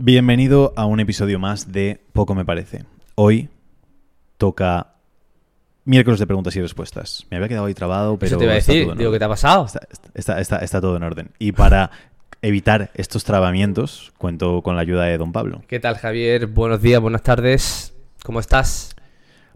Bienvenido a un episodio más de Poco me parece. Hoy toca miércoles de preguntas y respuestas. Me había quedado ahí trabado, pero Eso te iba a decir, digo, ¿qué te ha pasado? Está, está- está- está todo en orden. Y para evitar estos trabamientos, cuento con la ayuda de don Pablo. ¿Qué tal, Javier? Buenos días, buenas tardes. ¿Cómo estás?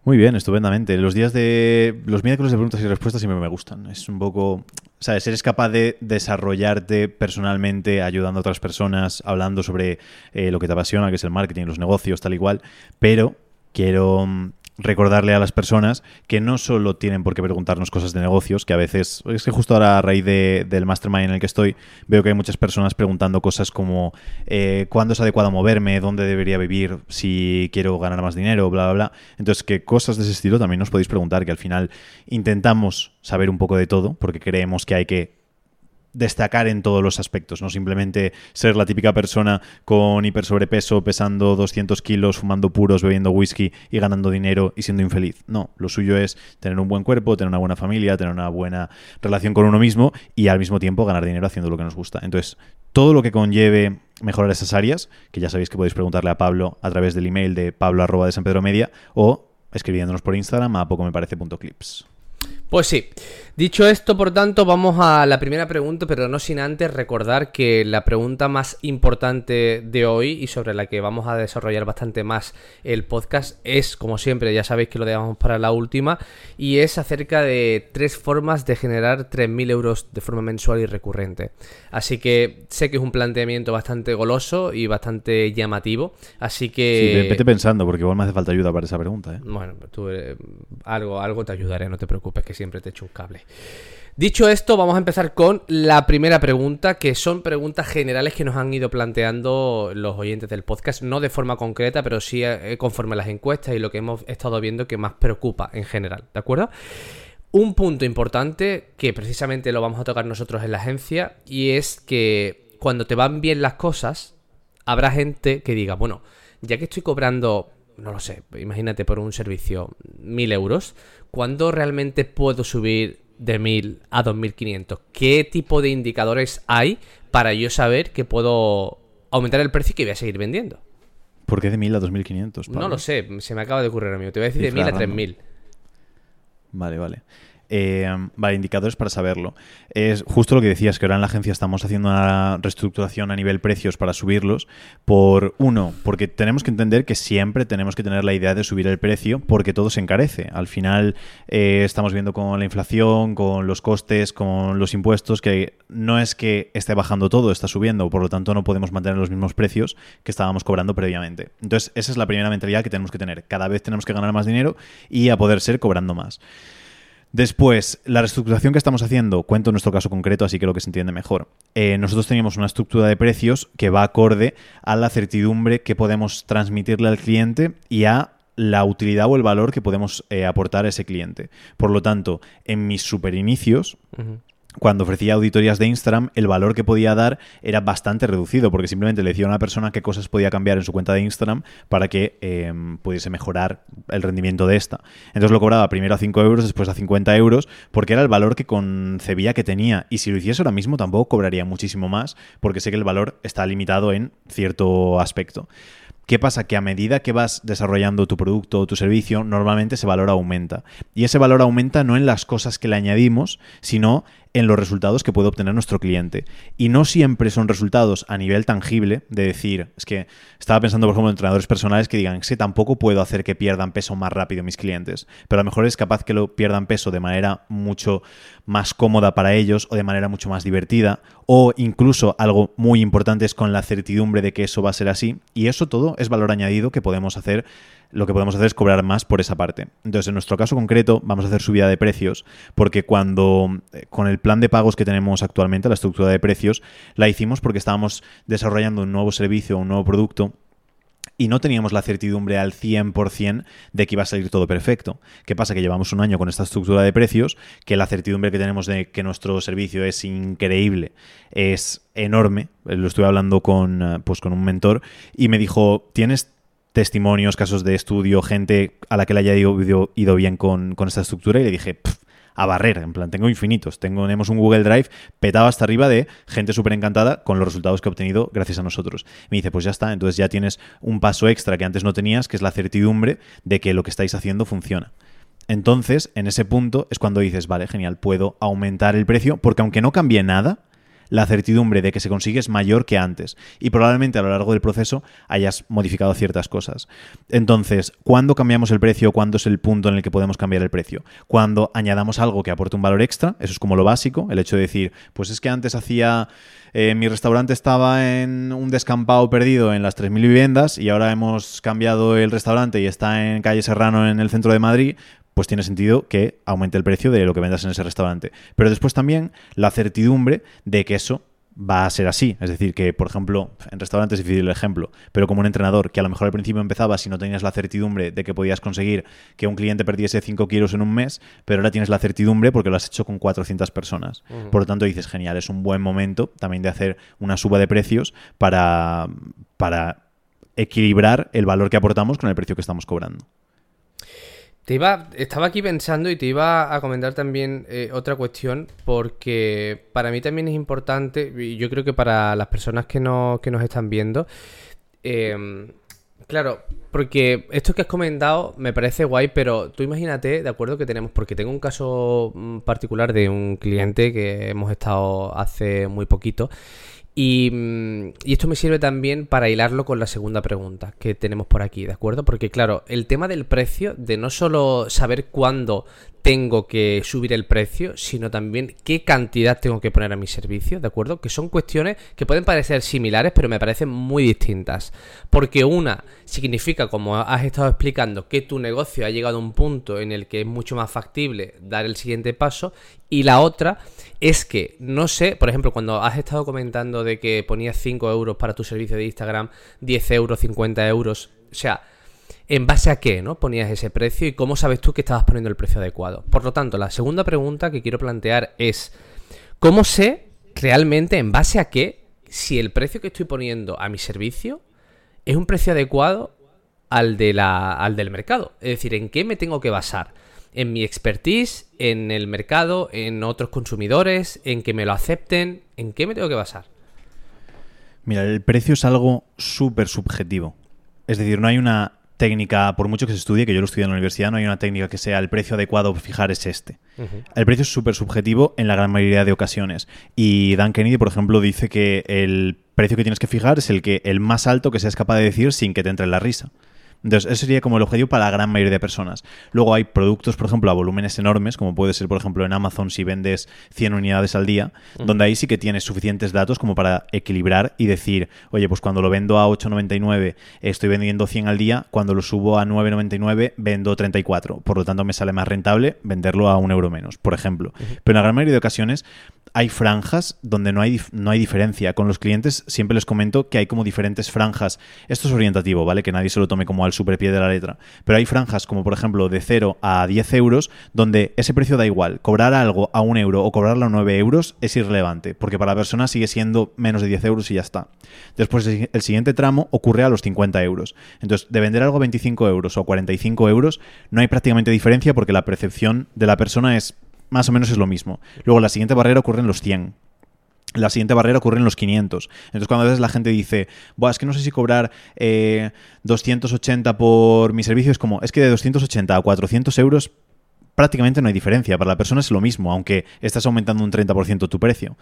Muy bien, estupendamente. Los días de. Los miércoles de preguntas y respuestas siempre me gustan. Es un poco. ¿Sabes? Eres capaz de desarrollarte personalmente, ayudando a otras personas, hablando sobre eh, lo que te apasiona, que es el marketing, los negocios, tal y cual. Pero quiero mm, recordarle a las personas que no solo tienen por qué preguntarnos cosas de negocios, que a veces. Es que justo ahora, a raíz de- del mastermind en el que estoy, veo que hay muchas personas preguntando cosas como eh, cuándo es adecuado moverme, dónde debería vivir, si quiero ganar más dinero, bla, bla, bla. Entonces, que cosas de ese estilo también nos podéis preguntar, que al final intentamos saber un poco de todo, porque creemos que hay que destacar en todos los aspectos, no simplemente ser la típica persona con hipersobrepeso, pesando 200 kilos, fumando puros, bebiendo whisky y ganando dinero y siendo infeliz. No, lo suyo es tener un buen cuerpo, tener una buena familia, tener una buena relación con uno mismo y al mismo tiempo ganar dinero haciendo lo que nos gusta. Entonces, todo lo que conlleve mejorar esas áreas, que ya sabéis que podéis preguntarle a Pablo a través del email de pablo de San Pedro Media o escribiéndonos por Instagram a poco me parece punto clips. Pues sí. Dicho esto, por tanto, vamos a la primera pregunta, pero no sin antes recordar que la pregunta más importante de hoy y sobre la que vamos a desarrollar bastante más el podcast es, como siempre, ya sabéis que lo dejamos para la última, y es acerca de tres formas de generar 3.000 euros de forma mensual y recurrente. Así que sé que es un planteamiento bastante goloso y bastante llamativo, así que... Sí, vete pensando, porque igual me hace falta ayuda para esa pregunta. ¿eh? Bueno, tú eh, algo, algo te ayudaré, no te preocupes, que siempre te echo un cable. Dicho esto, vamos a empezar con la primera pregunta, que son preguntas generales que nos han ido planteando los oyentes del podcast, no de forma concreta, pero sí eh, conforme a las encuestas y lo que hemos estado viendo que más preocupa en general, ¿de acuerdo? Un punto importante que precisamente lo vamos a tocar nosotros en la agencia y es que cuando te van bien las cosas, habrá gente que diga, bueno, ya que estoy cobrando, no lo sé, imagínate por un servicio mil euros, ¿cuándo realmente puedo subir de 1000 a 2500? ¿Qué tipo de indicadores hay para yo saber que puedo aumentar el precio y que voy a seguir vendiendo? ¿Por qué de 1000 a 2500? Pablo? No lo sé, se me acaba de ocurrir a mí. Te voy a decir de Cifra 1000 a random. 3000. Vale, vale. Eh, indicadores para saberlo. Es justo lo que decías, que ahora en la agencia estamos haciendo una reestructuración a nivel precios para subirlos. Por uno, porque tenemos que entender que siempre tenemos que tener la idea de subir el precio porque todo se encarece. Al final eh, estamos viendo con la inflación, con los costes, con los impuestos, que no es que esté bajando todo, está subiendo, por lo tanto no podemos mantener los mismos precios que estábamos cobrando previamente. Entonces, esa es la primera mentalidad que tenemos que tener. Cada vez tenemos que ganar más dinero y a poder ser cobrando más. Después, la reestructuración que estamos haciendo, cuento nuestro caso concreto, así creo que se entiende mejor. Eh, nosotros teníamos una estructura de precios que va acorde a la certidumbre que podemos transmitirle al cliente y a la utilidad o el valor que podemos eh, aportar a ese cliente. Por lo tanto, en mis superinicios, Ujú. Cuando ofrecía auditorías de Instagram, el valor que podía dar era bastante reducido, porque simplemente le decía a una persona qué cosas podía cambiar en su cuenta de Instagram para que eh, pudiese mejorar el rendimiento de esta. Entonces lo cobraba primero a 5 euros, después a 50 euros, porque era el valor que concebía que tenía. Y si lo hiciese ahora mismo, tampoco cobraría muchísimo más, porque sé que el valor está limitado en cierto aspecto. ¿Qué pasa? Que a medida que vas desarrollando tu producto o tu servicio, normalmente ese valor aumenta. Y ese valor aumenta no en las cosas que le añadimos, sino en los resultados que puede obtener nuestro cliente. Y no siempre son resultados a nivel tangible de decir, es que estaba pensando, por ejemplo, en entrenadores personales que digan, es que tampoco puedo hacer que pierdan peso más rápido mis clientes, pero a lo mejor es capaz que lo pierdan peso de manera mucho más cómoda para ellos o de manera mucho más divertida, o incluso algo muy importante es con la certidumbre de que eso va a ser así, y eso todo es valor añadido que podemos hacer lo que podemos hacer es cobrar más por esa parte. Entonces, en nuestro caso concreto, vamos a hacer subida de precios, porque cuando, eh, con el plan de pagos que tenemos actualmente, la estructura de precios, la hicimos porque estábamos desarrollando un nuevo servicio, un nuevo producto, y no teníamos la certidumbre al 100% de que iba a salir todo perfecto. ¿Qué pasa? Que llevamos un año con esta estructura de precios, que la certidumbre que tenemos de que nuestro servicio es increíble es enorme. Lo estuve hablando con, eh, pues, con un mentor y me dijo, ¿tienes testimonios, casos de estudio, gente a la que le haya ido, bien con, esta estructura? Y le dije, "Pff, a barrer, en plan, tengo infinitos, tengo, tenemos un Google Drive petado hasta arriba de gente súper encantada con los resultados que he obtenido gracias a nosotros. Me dice, pues ya está, entonces ya tienes un paso extra que antes no tenías, que es la certidumbre de que lo que estáis haciendo funciona. Entonces, en ese punto es cuando dices, vale, genial, puedo aumentar el precio, porque aunque no cambie nada, la certidumbre de que se consigue es mayor que antes y probablemente a lo largo del proceso hayas modificado ciertas cosas. Entonces, ¿cuándo cambiamos el precio? ¿Cuándo es el punto en el que podemos cambiar el precio? Cuando añadamos algo que aporte un valor extra, eso es como lo básico, el hecho de decir, pues es que antes hacía... Eh, mi restaurante estaba en un descampado perdido en las 3.000 viviendas y ahora hemos cambiado el restaurante y está en calle Serrano en el centro de Madrid, pues tiene sentido que aumente el precio de lo que vendas en ese restaurante. Pero después también la certidumbre de que eso va a ser así. Es decir, que, por ejemplo, en restaurantes es difícil el ejemplo, pero como un entrenador que a lo mejor al principio empezaba si no tenías la certidumbre de que podías conseguir que un cliente perdiese 5 kilos en un mes, pero ahora tienes la certidumbre porque lo has hecho con 400 personas. Por lo tanto, dices, genial, es un buen momento también de hacer una suba de precios para, para equilibrar el valor que aportamos con el precio que estamos cobrando. Te iba, estaba aquí pensando y te iba a comentar también eh, otra cuestión, porque para mí también es importante, y yo creo que para las personas que, no, que nos están viendo, em, claro, porque esto que has comentado me parece guay, pero tú imagínate, de acuerdo que tenemos, porque tengo un caso mm, particular de un cliente que hemos estado hace muy poquito, Mm, y, esto me sirve también para hilarlo con la segunda pregunta que tenemos por aquí, ¿de acuerdo? Porque claro, el tema del precio, de no solo saber cuándo tengo que subir el precio, sino también qué cantidad tengo que poner a mi servicio, ¿de acuerdo? Que son cuestiones que pueden parecer similares, pero me parecen muy distintas. Porque una significa, como has estado explicando, que tu negocio ha llegado a un punto en el que es mucho más factible dar el siguiente paso, y la otra es que, no sé, por ejemplo, cuando has estado comentando de que ponías 5 euros para tu servicio de Instagram, 10 euros, 50 euros, o sea, ¿En base a qué no ponías ese precio y cómo sabes tú que estabas poniendo el precio adecuado? Por lo tanto, la segunda pregunta que quiero plantear es, ¿cómo sé realmente en base a qué si el precio que estoy poniendo a mi servicio es un precio adecuado al, de la, al del mercado? Es decir, ¿en qué me tengo que basar? ¿En mi expertise? ¿En el mercado? ¿En otros consumidores? ¿En que me lo acepten? ¿En qué me tengo que basar? Mira, el precio es algo súper subjetivo. Es decir, no hay una técnica, por mucho que se estudie, que yo lo estudié en la universidad, no hay una técnica que sea el precio adecuado fijar es este. El precio es súper subjetivo en la gran mayoría de ocasiones. Y Dan Kennedy, por ejemplo, dice que el precio que tienes que fijar es el que el más alto que seas capaz de decir sin que te entre la risa. Entonces, ese sería como el objetivo para la gran mayoría de personas. Luego hay productos, por ejemplo, a volúmenes enormes, como puede ser, por ejemplo, en Amazon si vendes 100 unidades al día, donde ahí sí que tienes suficientes datos como para equilibrar y decir, oye, pues cuando lo vendo a 8,99 estoy vendiendo 100 al día, cuando lo subo a 9,99 vendo 34. Por lo tanto, me sale más rentable venderlo a un euro menos, por ejemplo. Pero en la gran mayoría de ocasiones hay franjas donde no hay, no hay diferencia. Con los clientes siempre les comento que hay como diferentes franjas. Esto es orientativo, ¿vale? Que nadie se lo tome como al superpie de la letra. Pero hay franjas como por ejemplo de 0 a 10 euros donde ese precio da igual. Cobrar algo a 1 euro o cobrarlo a 9 euros es irrelevante porque para la persona sigue siendo menos de 10 euros y ya está. Después el siguiente tramo ocurre a los 50 euros. Entonces de vender algo a 25 euros o a 45 euros no hay prácticamente diferencia porque la percepción de la persona es más o menos es lo mismo. Luego la siguiente barrera ocurre en los 100. La siguiente barrera ocurre en los 500. Entonces, cuando a veces la gente dice, Buah, es que no sé si cobrar 280 eh, por mi servicio, es como, es que de 280 a 400 euros prácticamente no hay diferencia. Para la persona es lo mismo, aunque estás aumentando un 30% tu precio.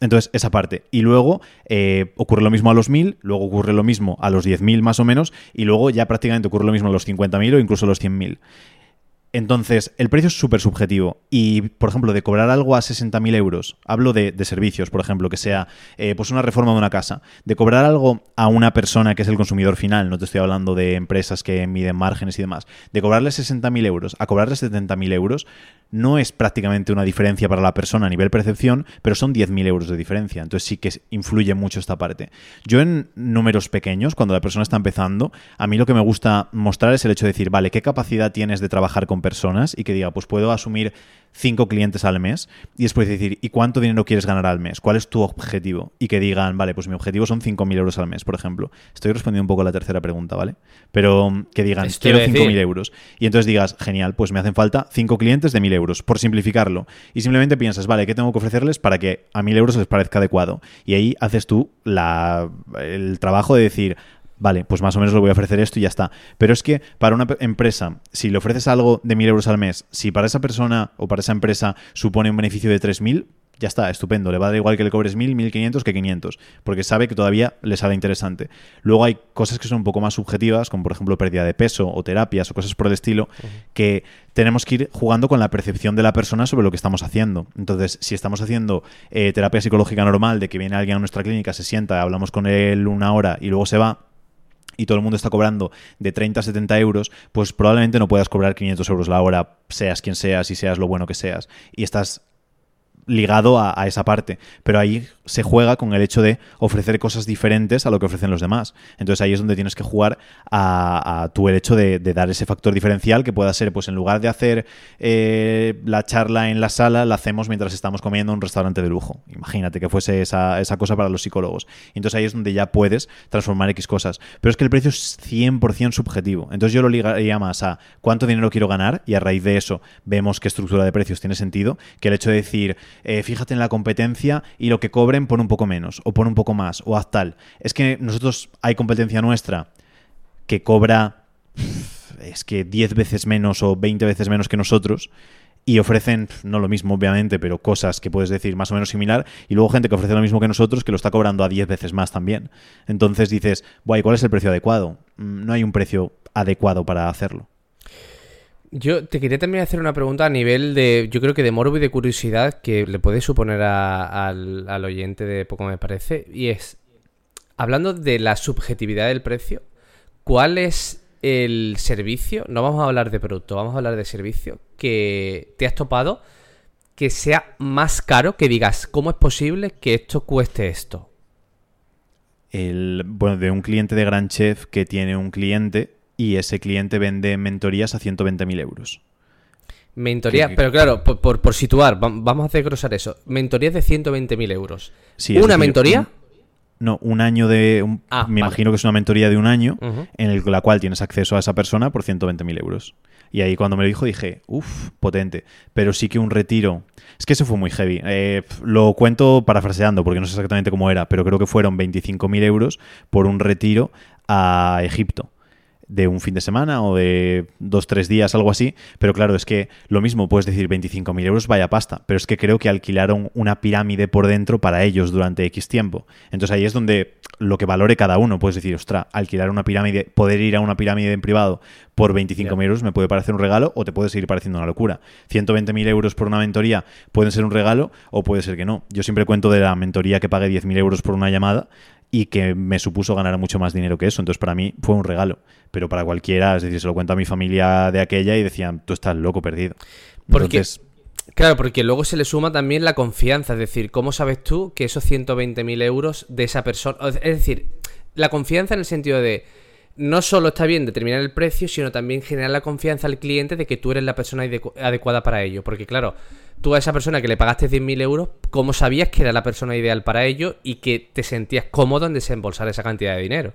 Entonces, esa parte. Y luego eh, ocurre lo mismo a los 1000, luego ocurre lo mismo a los 10.000 más o menos, y luego ya prácticamente ocurre lo mismo a los 50.000 o incluso a los 100.000. Entonces, el precio es súper subjetivo. Y, por ejemplo, de cobrar algo a 60.000 euros, hablo de, servicios, por ejemplo, que sea eh, pues una reforma de una casa. De cobrar algo a una persona que es el consumidor final, no te estoy hablando de empresas que miden márgenes y demás, de cobrarle 60.000 euros a cobrarle 70.000 euros, no es prácticamente una diferencia para la persona a nivel percepción, pero son 10.000 euros de diferencia. Entonces sí que influye mucho esta parte. Yo en números pequeños, cuando la persona está empezando, a mí lo que me gusta mostrar es el hecho de decir, vale, ¿qué capacidad tienes de trabajar con personas? Y que diga, pues puedo asumir cinco clientes al mes y después decir, ¿y cuánto dinero quieres ganar al mes? ¿Cuál es tu objetivo? Y que digan, vale, pues mi objetivo son 5.000 euros al mes, por ejemplo. Estoy respondiendo un poco a la tercera pregunta, ¿vale? Pero que digan, quiero 5.000 euros. Y entonces digas, genial, pues me hacen falta cinco clientes de 1.000 euros, por simplificarlo. Y simplemente piensas, vale, ¿qué tengo que ofrecerles para que a 1.000 euros les parezca adecuado? Y ahí haces tú la, el trabajo de decir, vale, pues más o menos le voy a ofrecer esto y ya está. Pero es que para una empresa, si le ofreces algo de 1.000 euros al mes, si para esa persona o para esa empresa supone un beneficio de 3.000, ya está, estupendo. Le va a dar igual que le cobres 1.000, 1.500 que 500, porque sabe que todavía le sale interesante. Luego hay cosas que son un poco más subjetivas, como por ejemplo pérdida de peso o terapias o cosas por el estilo, que tenemos que ir jugando con la percepción de la persona sobre lo que estamos haciendo. Entonces, si estamos haciendo eh, terapia psicológica normal, de que viene alguien a nuestra clínica, se sienta, hablamos con él una hora y luego se va, y todo el mundo está cobrando de 30 a 70 euros, pues probablemente no puedas cobrar 500 euros la hora, seas quien seas y seas lo bueno que seas. Y estás ligado a, esa parte. Pero ahí se juega con el hecho de ofrecer cosas diferentes a lo que ofrecen los demás. Entonces ahí es donde tienes que jugar a, tu el hecho de, dar ese factor diferencial que pueda ser, pues en lugar de hacer eh, la charla en la sala, la hacemos mientras estamos comiendo en un restaurante de lujo. Imagínate que fuese esa, esa cosa para los psicólogos. Entonces ahí es donde ya puedes transformar X cosas. Pero es que el precio es 100% subjetivo. Entonces yo lo ligaría más a cuánto dinero quiero ganar y a raíz de eso vemos qué estructura de precios tiene sentido, que el hecho de decir eh, fíjate en la competencia y lo que pon un poco menos, o pon un poco más, o haz tal. Es que nosotros hay competencia nuestra que cobra, es que 10 veces menos o 20 veces menos que nosotros y ofrecen, no lo mismo obviamente, pero cosas que puedes decir más o menos similar, y luego gente que ofrece lo mismo que nosotros que lo está cobrando a 10 veces más también. Entonces dices, ¿cuál es el precio adecuado? Mm, no hay un precio adecuado para hacerlo. Yo te quería también hacer una pregunta a nivel de, yo creo que de morbo y de curiosidad que le puede suponer al, al, oyente de poco me parece, y es, hablando de la subjetividad del precio, ¿cuál es el servicio? No vamos a hablar de producto, vamos a hablar de servicio que te has topado que sea más caro, que digas, ¿cómo es posible que esto cueste esto? El, bueno, de un cliente de Gran Chef que tiene un cliente y ese cliente vende mentorías a 120.000 euros. Mentoría, pero claro, por, situar, vamos a hacer grosar eso. Mentorías de 120.000 euros. ¿Una mentoría? no, un año de... Ah, me imagino que es una mentoría de un año en la cual tienes acceso a esa persona por 120.000 euros. Y ahí cuando me lo dijo dije, uff, potente. Pero sí que un retiro... Es que eso fue muy heavy. Eh, lo cuento parafraseando porque no sé exactamente cómo era, pero creo que fueron 25.000 euros por un retiro a Egipto de un fin de semana o de dos, tres días, algo así. Pero claro, es que lo mismo puedes decir 25.000 euros, vaya pasta. Pero es que creo que alquilaron una pirámide por dentro para ellos durante X tiempo. Entonces ahí es donde lo que valore cada uno. Puedes decir, ostra, alquilar una pirámide, poder ir a una pirámide en privado por 25.000 euros me puede parecer un regalo o te puede seguir pareciendo una locura. 120.000 euros por una mentoría pueden ser un regalo o puede ser que no. Yo siempre cuento de la mentoría que pague 10.000 euros por una llamada y que me supuso ganar mucho más dinero que eso. Entonces, para mí fue un regalo. Pero para cualquiera, es decir, se lo cuento a mi familia de aquella y decían, tú estás loco perdido. Porque, claro, porque luego se le suma también la confianza. Es decir, ¿cómo sabes tú que esos 120.000 euros de esa persona. Es decir, la confianza en el sentido de. No solo está bien determinar el precio, sino también generar la confianza al cliente de que tú eres la persona adecuada para ello. Porque, claro tú a esa persona que le pagaste 10.000 euros, ¿cómo sabías que era la persona ideal para ello y que te sentías cómodo en desembolsar esa cantidad de dinero?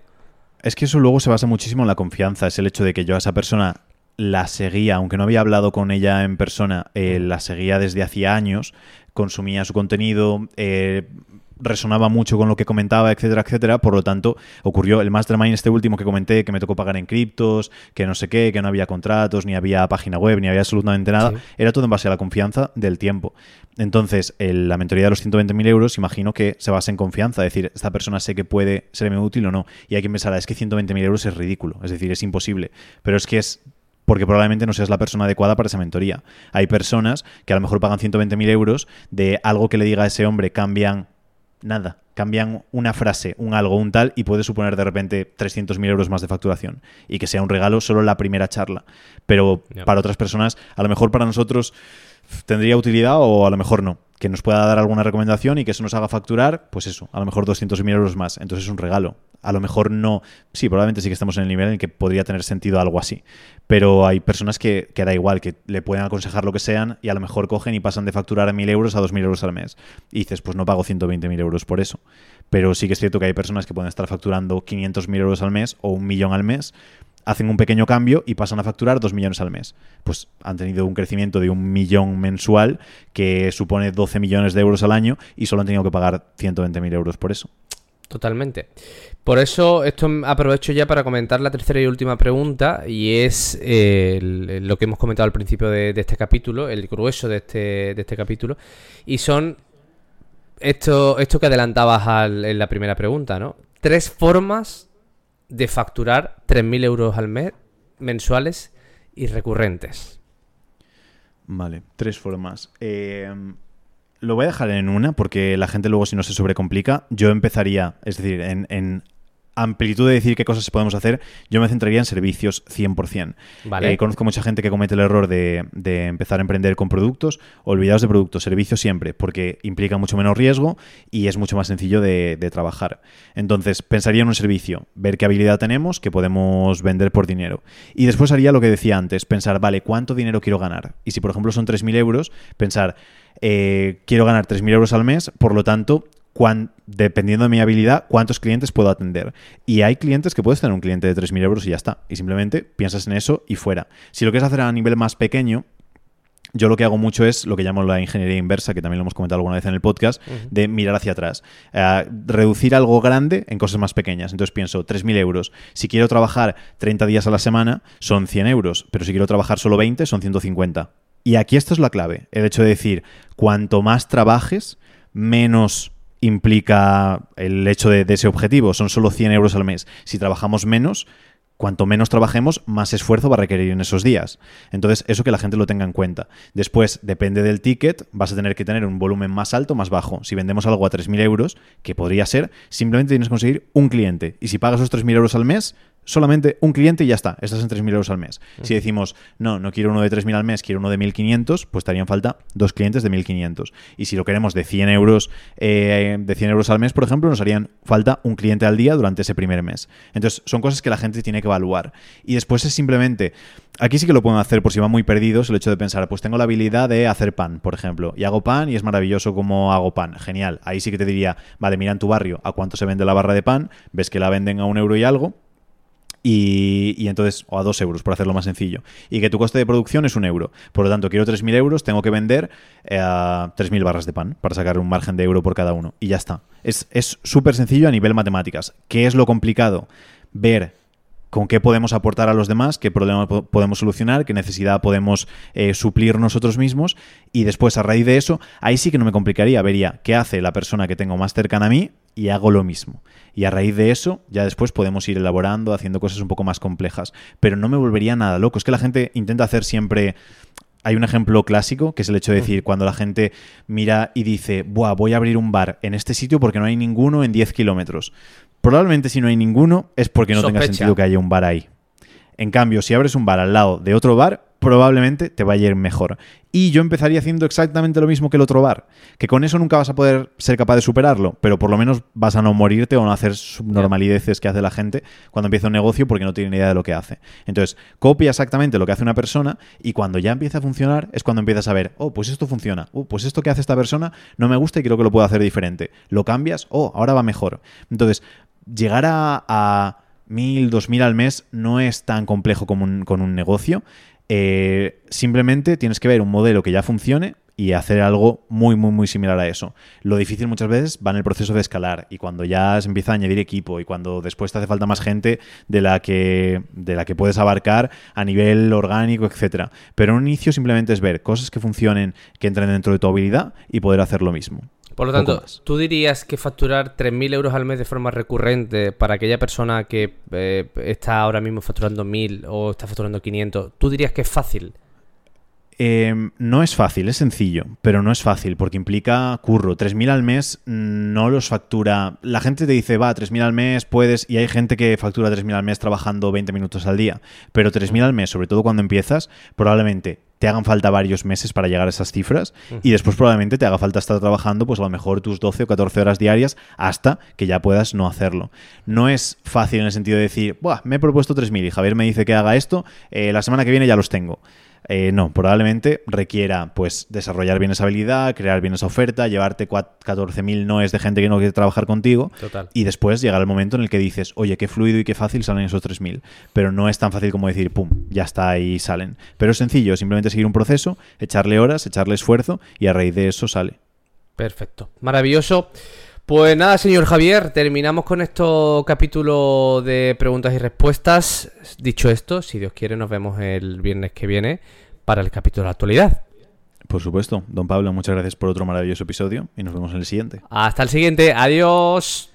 Es que eso luego se basa muchísimo en la confianza, es el hecho de que yo a esa persona la seguía, aunque no había hablado con ella en persona, eh, la seguía desde hacía años, consumía su contenido, eh, resonaba mucho con lo que comentaba, etcétera, etcétera. Por lo tanto, ocurrió el mastermind este último que comenté, que me tocó pagar en criptos, que no sé qué, que no había contratos, ni había página web, ni había absolutamente nada. Era todo en base a la confianza del tiempo. Entonces, la mentoría de los 120.000 euros, imagino que se basa en confianza. Es decir, esta persona sé que puede serme útil o no. Y hay quien pensará, es que 120.000 euros es ridículo. Es decir, es imposible. Pero es que es porque probablemente no seas la persona adecuada para esa mentoría. Hay personas que a lo mejor pagan 120.000 euros de algo que le diga a ese hombre cambian nada. Cambian una frase, un algo, un tal, y puede suponer de repente 300.000 euros más de facturación. Y que sea un regalo solo la primera charla. Pero para otras personas, a lo mejor para nosotros tendría utilidad o a lo mejor no que nos pueda dar alguna recomendación y que eso nos haga facturar, pues eso, a lo mejor 200.000 euros más. Entonces es un regalo. A lo mejor no, sí, probablemente sí que estamos en el nivel en el que podría tener sentido algo así. Pero hay personas que, que da igual, que le pueden aconsejar lo que sean y a lo mejor cogen y pasan de facturar a 1.000 euros a 2.000 euros al mes. Y dices, pues no pago 120.000 euros por eso. Pero sí que es cierto que hay personas que pueden estar facturando 500.000 euros al mes o un millón al mes hacen un pequeño cambio y pasan a facturar 2 millones al mes. Pues han tenido un crecimiento de un millón mensual que supone 12 millones de euros al año y solo han tenido que pagar 120.000 euros por eso. Totalmente. Por eso, esto aprovecho ya para comentar la tercera y última pregunta, y es eh, lo que hemos comentado al principio de, este capítulo, el grueso de este, de este capítulo, y son esto, esto que adelantabas en la primera pregunta, ¿no? Tres formas de facturar 3.000 euros al mes mensuales y recurrentes. Vale, tres formas. Eh, lo voy a dejar en una porque la gente luego si no se sobrecomplica. Yo empezaría, es decir, en amplitud de decir qué cosas podemos hacer, yo me centraría en servicios 100%. Vale. Eh, conozco mucha gente que comete el error de, empezar a emprender con productos, olvidados de productos, servicios siempre, porque implica mucho menos riesgo y es mucho más sencillo de, trabajar. Entonces, pensaría en un servicio, ver qué habilidad tenemos que podemos vender por dinero. Y después haría lo que decía antes, pensar, vale, ¿cuánto dinero quiero ganar? Y si por ejemplo son 3.000 euros, pensar, eh, quiero ganar 3.000 euros al mes, por lo tanto, dependiendo de mi habilidad, cuántos clientes puedo atender. Y hay clientes que puedes tener un cliente de 3.000 euros y ya está. Y simplemente piensas en eso y fuera. Si lo quieres hacer a nivel más pequeño, yo lo que hago mucho es lo que llamo la ingeniería inversa, que también lo hemos comentado alguna vez en el podcast, de mirar hacia atrás. Eh, reducir algo grande en cosas más pequeñas. Entonces pienso, 3.000 euros. Si quiero trabajar 30 días a la semana, son 100 euros. Pero si quiero trabajar solo 20, son 150. Y aquí esto es la clave. El hecho de decir, cuanto más trabajes, menos implica el hecho de, ese objetivo. Son solo 100 euros al mes. Si trabajamos menos, cuanto menos trabajemos, más esfuerzo va a requerir en esos días. Entonces, eso que la gente lo tenga en cuenta. Después, depende del ticket, vas a tener que tener un volumen más alto o más bajo. Si vendemos algo a 3.000 euros, que podría ser, simplemente tienes que conseguir un cliente. Y si pagas esos 3.000 euros al mes, solamente un cliente y ya está, estás en 3.000 euros al mes. Si decimos, no, no quiero uno de 3.000 al mes, quiero uno de 1.500, pues estarían falta dos clientes de 1.500. Y si lo queremos de 100 euros, eh, de 100 euros al mes, por ejemplo, nos harían falta un cliente al día durante ese primer mes. Entonces, son cosas que la gente tiene que evaluar. Y después es simplemente, aquí sí que lo pueden hacer por si van muy perdidos, el hecho de pensar, pues tengo la habilidad de hacer pan, por ejemplo, y hago pan y es maravilloso como hago pan. Genial. Ahí sí que te diría, vale, mira en tu barrio a cuánto se vende la barra de pan, ves que la venden a un euro y algo, y, entonces, o a dos euros, por hacerlo más sencillo. Y que tu coste de producción es un euro. Por lo tanto, quiero 3.000 euros, tengo que vender eh, 3.000 barras de pan para sacar un margen de euro por cada uno. Y ya está. Es súper sencillo a nivel matemáticas. ¿Qué es lo complicado? Ver con qué podemos aportar a los demás, qué problema podemos solucionar, qué necesidad podemos eh, suplir nosotros mismos y después a raíz de eso, ahí sí que no me complicaría, vería qué hace la persona que tengo más cercana a mí y hago lo mismo. Y a raíz de eso, ya después podemos ir elaborando, haciendo cosas un poco más complejas. Pero no me volvería nada loco. Es que la gente intenta hacer siempre hay un ejemplo clásico, que es el hecho de decir, cuando la gente mira y dice, Buah, voy a abrir un bar en este sitio porque no hay ninguno en 10 kilómetros. Probablemente si no hay ninguno es porque no tenga sentido que haya un bar ahí. En cambio, si abres un bar al lado de otro bar, probablemente te vaya a ir mejor. Y yo empezaría haciendo exactamente lo mismo que el otro bar. Que con eso nunca vas a poder ser capaz de superarlo, pero por lo menos vas a no morirte o no hacer subnormalideces que hace la gente cuando empieza un negocio porque no tiene ni idea de lo que hace. Entonces, copia exactamente lo que hace una persona y cuando ya empieza a funcionar es cuando empiezas a ver, oh, pues esto funciona, oh, pues esto que hace esta persona no me gusta y creo que lo puedo hacer diferente. Lo cambias, oh, ahora va mejor. Entonces, llegar a, a 1000, 2000 al mes no es tan complejo como con un negocio. Eh, simplemente tienes que ver un modelo que ya funcione y hacer algo muy, muy, muy similar a eso. Lo difícil muchas veces va en el proceso de escalar y cuando ya se empieza a añadir equipo y cuando después te hace falta más gente de la que, de la que puedes abarcar a nivel orgánico, etcétera. Pero un inicio simplemente es ver cosas que funcionen, que entren dentro de tu habilidad y poder hacer lo mismo. Por lo tanto, ¿tú dirías que facturar 3.000 euros al mes de forma recurrente para aquella persona que eh, está ahora mismo facturando 1.000 o está facturando 500, ¿tú dirías que es fácil? Em, no es fácil, es sencillo, pero no es fácil porque implica curro. 3.000 al mes no los factura. La gente te dice, va, 3.000 al mes puedes, y hay gente que factura 3.000 al mes trabajando 20 minutos al día. Pero 3.000 al mes, sobre todo cuando empiezas, probablemente te hagan falta varios meses para llegar a esas cifras y después probablemente te haga falta estar trabajando pues a lo mejor tus 12 o 14 horas diarias hasta que ya puedas no hacerlo. No es fácil en el sentido de decir, Buah, me he propuesto 3.000 y Javier me dice que haga esto, eh, la semana que viene ya los tengo. Eh, no, probablemente requiera pues desarrollar bien esa habilidad, crear bien esa oferta, llevarte 14.000 noes de gente que no quiere trabajar contigo Total. y después llegar el momento en el que dices, oye, qué fluido y qué fácil salen esos 3.000. Pero no es tan fácil como decir, pum, ya está ahí salen. Pero es sencillo, simplemente seguir un proceso, echarle horas, echarle esfuerzo y a raíz de eso sale. Perfecto. Maravilloso. Pues nada, señor Javier, terminamos con este capítulo de preguntas y respuestas. Dicho esto, si Dios quiere, nos vemos el viernes que viene para el capítulo de la actualidad. Por supuesto, don Pablo, muchas gracias por otro maravilloso episodio y nos vemos en el siguiente. Hasta el siguiente. Adiós.